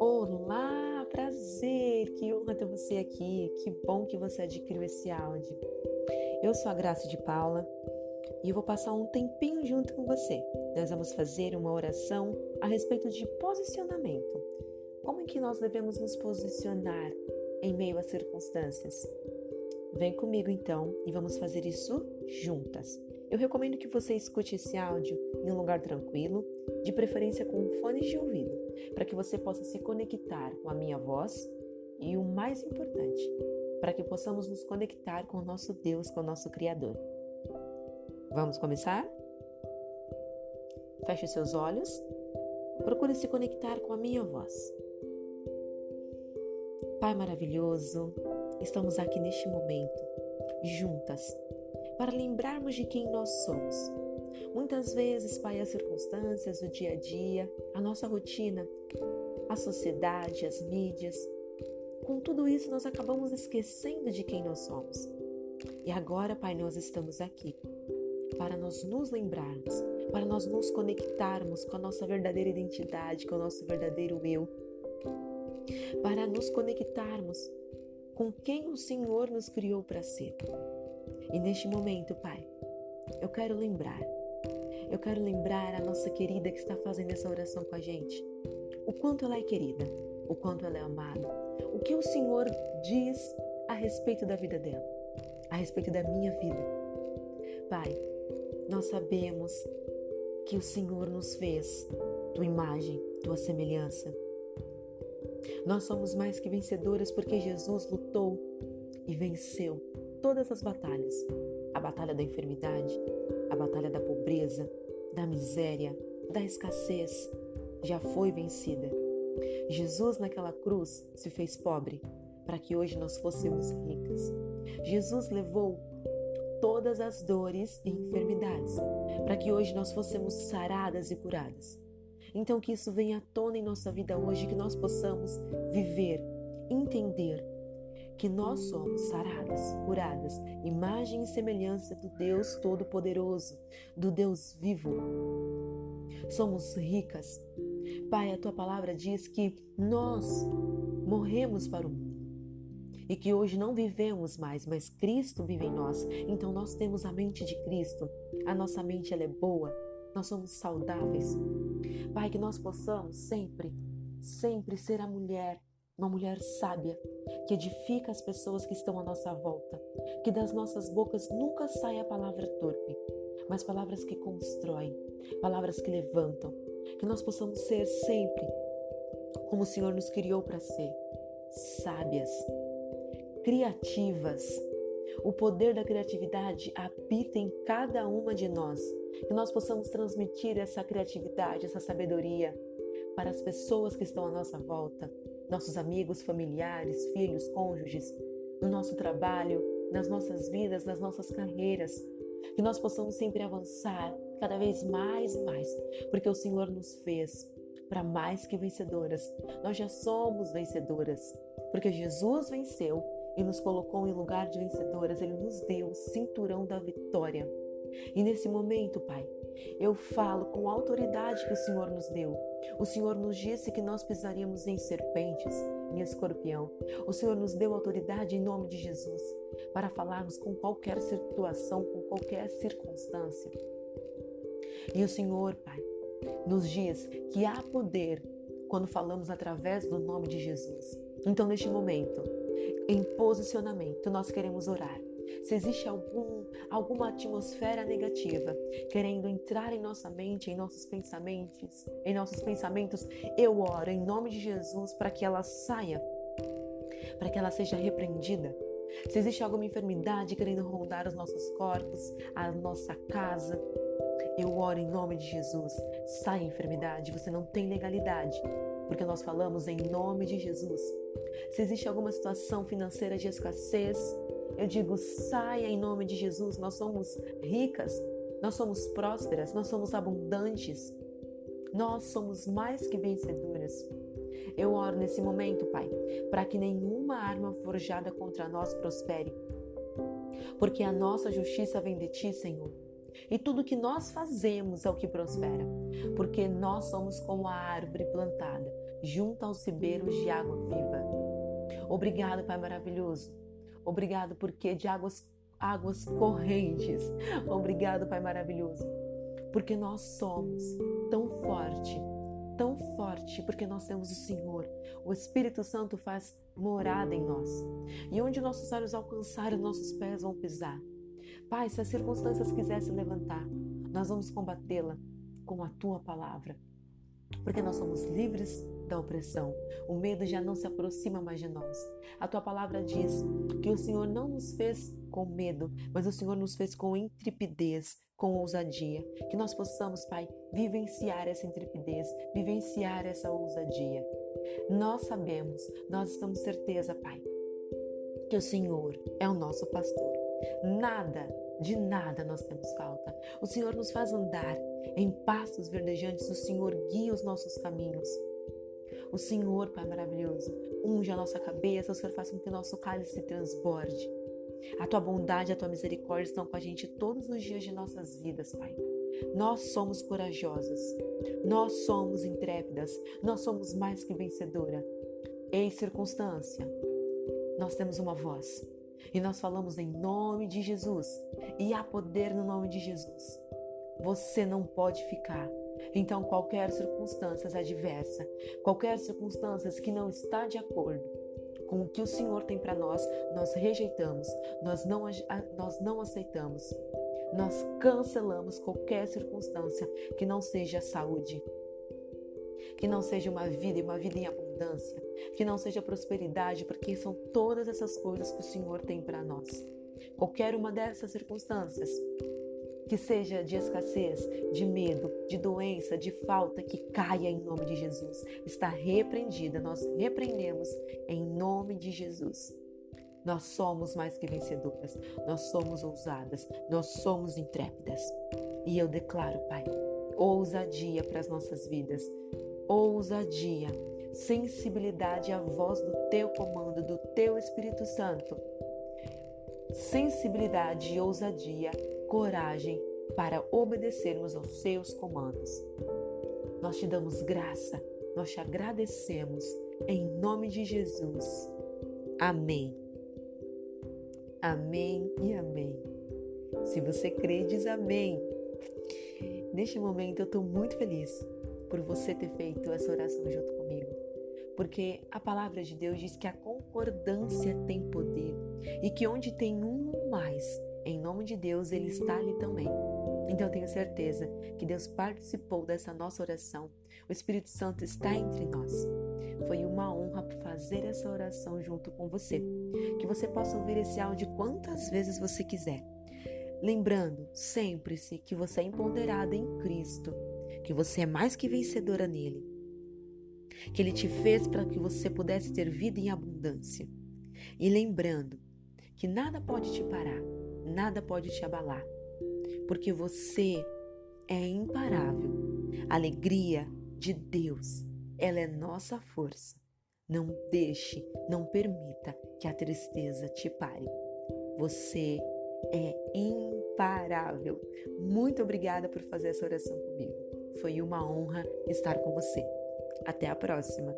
Olá, prazer! Que honra ter você aqui. Que bom que você adquiriu esse áudio. Eu sou a Graça de Paula e eu vou passar um tempinho junto com você. Nós vamos fazer uma oração a respeito de posicionamento. Como é que nós devemos nos posicionar em meio às circunstâncias? Vem comigo então e vamos fazer isso juntas. Eu recomendo que você escute esse áudio em um lugar tranquilo, de preferência com fones de ouvido, para que você possa se conectar com a minha voz e o mais importante, para que possamos nos conectar com o nosso Deus, com o nosso Criador. Vamos começar? Feche seus olhos, procure se conectar com a minha voz. Pai maravilhoso, estamos aqui neste momento, juntas, para lembrarmos de quem nós somos. Muitas vezes, Pai, as circunstâncias, o dia a dia, a nossa rotina, a sociedade, as mídias, com tudo isso nós acabamos esquecendo de quem nós somos. E agora, Pai, nós estamos aqui para nós nos lembrarmos, para nós nos conectarmos com a nossa verdadeira identidade, com o nosso verdadeiro eu, para nos conectarmos com quem o Senhor nos criou para ser. E neste momento, Pai, eu quero lembrar, eu quero lembrar a nossa querida que está fazendo essa oração com a gente, o quanto ela é querida, o quanto ela é amada, o que o Senhor diz a respeito da vida dela, a respeito da minha vida. Pai, nós sabemos que o Senhor nos fez tua imagem, tua semelhança. Nós somos mais que vencedoras porque Jesus lutou e venceu todas as batalhas a batalha da enfermidade, a batalha da pobreza, da miséria, da escassez já foi vencida. Jesus naquela cruz se fez pobre para que hoje nós fôssemos ricas. Jesus levou todas as dores e enfermidades, para que hoje nós fossemos saradas e curadas. Então, que isso venha à tona em nossa vida hoje, que nós possamos viver, entender que nós somos saradas, curadas, imagem e semelhança do Deus Todo-Poderoso, do Deus vivo. Somos ricas. Pai, a tua palavra diz que nós morremos para o mundo e que hoje não vivemos mais, mas Cristo vive em nós. Então nós temos a mente de Cristo. A nossa mente ela é boa. Nós somos saudáveis. Pai, que nós possamos sempre, sempre ser a mulher, uma mulher sábia, que edifica as pessoas que estão à nossa volta. Que das nossas bocas nunca saia a palavra torpe, mas palavras que constroem, palavras que levantam. Que nós possamos ser sempre como o Senhor nos criou para ser, sábias, criativas. O poder da criatividade habita em cada uma de nós. Que nós possamos transmitir essa criatividade, essa sabedoria para as pessoas que estão à nossa volta, nossos amigos, familiares, filhos, cônjuges, no nosso trabalho, nas nossas vidas, nas nossas carreiras. Que nós possamos sempre avançar cada vez mais e mais, porque o Senhor nos fez para mais que vencedoras. Nós já somos vencedoras, porque Jesus venceu e nos colocou em lugar de vencedoras, Ele nos deu o cinturão da vitória. E nesse momento, Pai, eu falo com a autoridade que o Senhor nos deu. O Senhor nos disse que nós pisaríamos em serpentes, em escorpião. O Senhor nos deu autoridade em nome de Jesus para falarmos com qualquer situação, com qualquer circunstância. E o Senhor, Pai, nos diz que há poder quando falamos através do nome de Jesus. Então, neste momento, em posicionamento, nós queremos orar. Se existe algum, alguma atmosfera negativa querendo entrar em nossa mente, em nossos pensamentos, em nossos pensamentos, eu oro em nome de Jesus para que ela saia, para que ela seja repreendida. Se existe alguma enfermidade querendo rondar os nossos corpos, a nossa casa, eu oro em nome de Jesus. Sai enfermidade, você não tem legalidade, porque nós falamos em nome de Jesus. Se existe alguma situação financeira de escassez, eu digo: saia em nome de Jesus. Nós somos ricas, nós somos prósperas, nós somos abundantes, nós somos mais que vencedoras. Eu oro nesse momento, Pai, para que nenhuma arma forjada contra nós prospere, porque a nossa justiça vem de Ti, Senhor. E tudo que nós fazemos é o que prospera, porque nós somos como a árvore plantada junto aos ribeiros de água viva. Obrigado, Pai maravilhoso. Obrigado porque de águas águas correntes. Obrigado, Pai maravilhoso, porque nós somos tão forte, tão forte, porque nós temos o Senhor. O Espírito Santo faz morada em nós. E onde nossos olhos alcançarem, nossos pés vão pisar. Pai, se as circunstâncias quisessem levantar, nós vamos combatê-la com a tua palavra. Porque nós somos livres da opressão. O medo já não se aproxima mais de nós. A tua palavra diz que o Senhor não nos fez com medo, mas o Senhor nos fez com intrepidez, com ousadia. Que nós possamos, Pai, vivenciar essa intrepidez, vivenciar essa ousadia. Nós sabemos, nós estamos certeza, Pai, que o Senhor é o nosso pastor. Nada, de nada nós temos falta. O Senhor nos faz andar em pastos verdejantes, o Senhor guia os nossos caminhos. O Senhor, Pai maravilhoso, unge a nossa cabeça, o Senhor faz com que o nosso cálice se transborde. A tua bondade, a tua misericórdia estão com a gente todos os dias de nossas vidas, Pai. Nós somos corajosas, nós somos intrépidas, nós somos mais que vencedora. Em circunstância, nós temos uma voz e nós falamos em nome de Jesus e há poder no nome de Jesus. Você não pode ficar então, qualquer circunstância adversa, qualquer circunstância que não está de acordo com o que o Senhor tem para nós, nós rejeitamos, nós não, nós não aceitamos. Nós cancelamos qualquer circunstância que não seja saúde, que não seja uma vida e uma vida em abundância, que não seja prosperidade, porque são todas essas coisas que o Senhor tem para nós. Qualquer uma dessas circunstâncias que seja de escassez, de medo, de doença, de falta, que caia em nome de Jesus. Está repreendida, nós repreendemos em nome de Jesus. Nós somos mais que vencedoras, nós somos ousadas, nós somos intrépidas. E eu declaro, Pai, ousadia para as nossas vidas, ousadia, sensibilidade à voz do Teu comando, do Teu Espírito Santo. Sensibilidade ousadia coragem para obedecermos aos seus comandos. Nós te damos graça, nós te agradecemos em nome de Jesus. Amém. Amém e amém. Se você crê, diz amém. Neste momento eu estou muito feliz por você ter feito essa oração junto comigo, porque a palavra de Deus diz que a concordância tem poder e que onde tem um mais, em nome de Deus, Ele está ali também. Então eu tenho certeza que Deus participou dessa nossa oração. O Espírito Santo está entre nós. Foi uma honra fazer essa oração junto com você. Que você possa ouvir esse áudio quantas vezes você quiser. Lembrando sempre-se que você é empoderada em Cristo, que você é mais que vencedora nele, que ele te fez para que você pudesse ter vida em abundância. E lembrando que nada pode te parar nada pode te abalar, porque você é imparável. Alegria de Deus, ela é nossa força. Não deixe, não permita que a tristeza te pare. Você é imparável. Muito obrigada por fazer essa oração comigo. Foi uma honra estar com você. Até a próxima.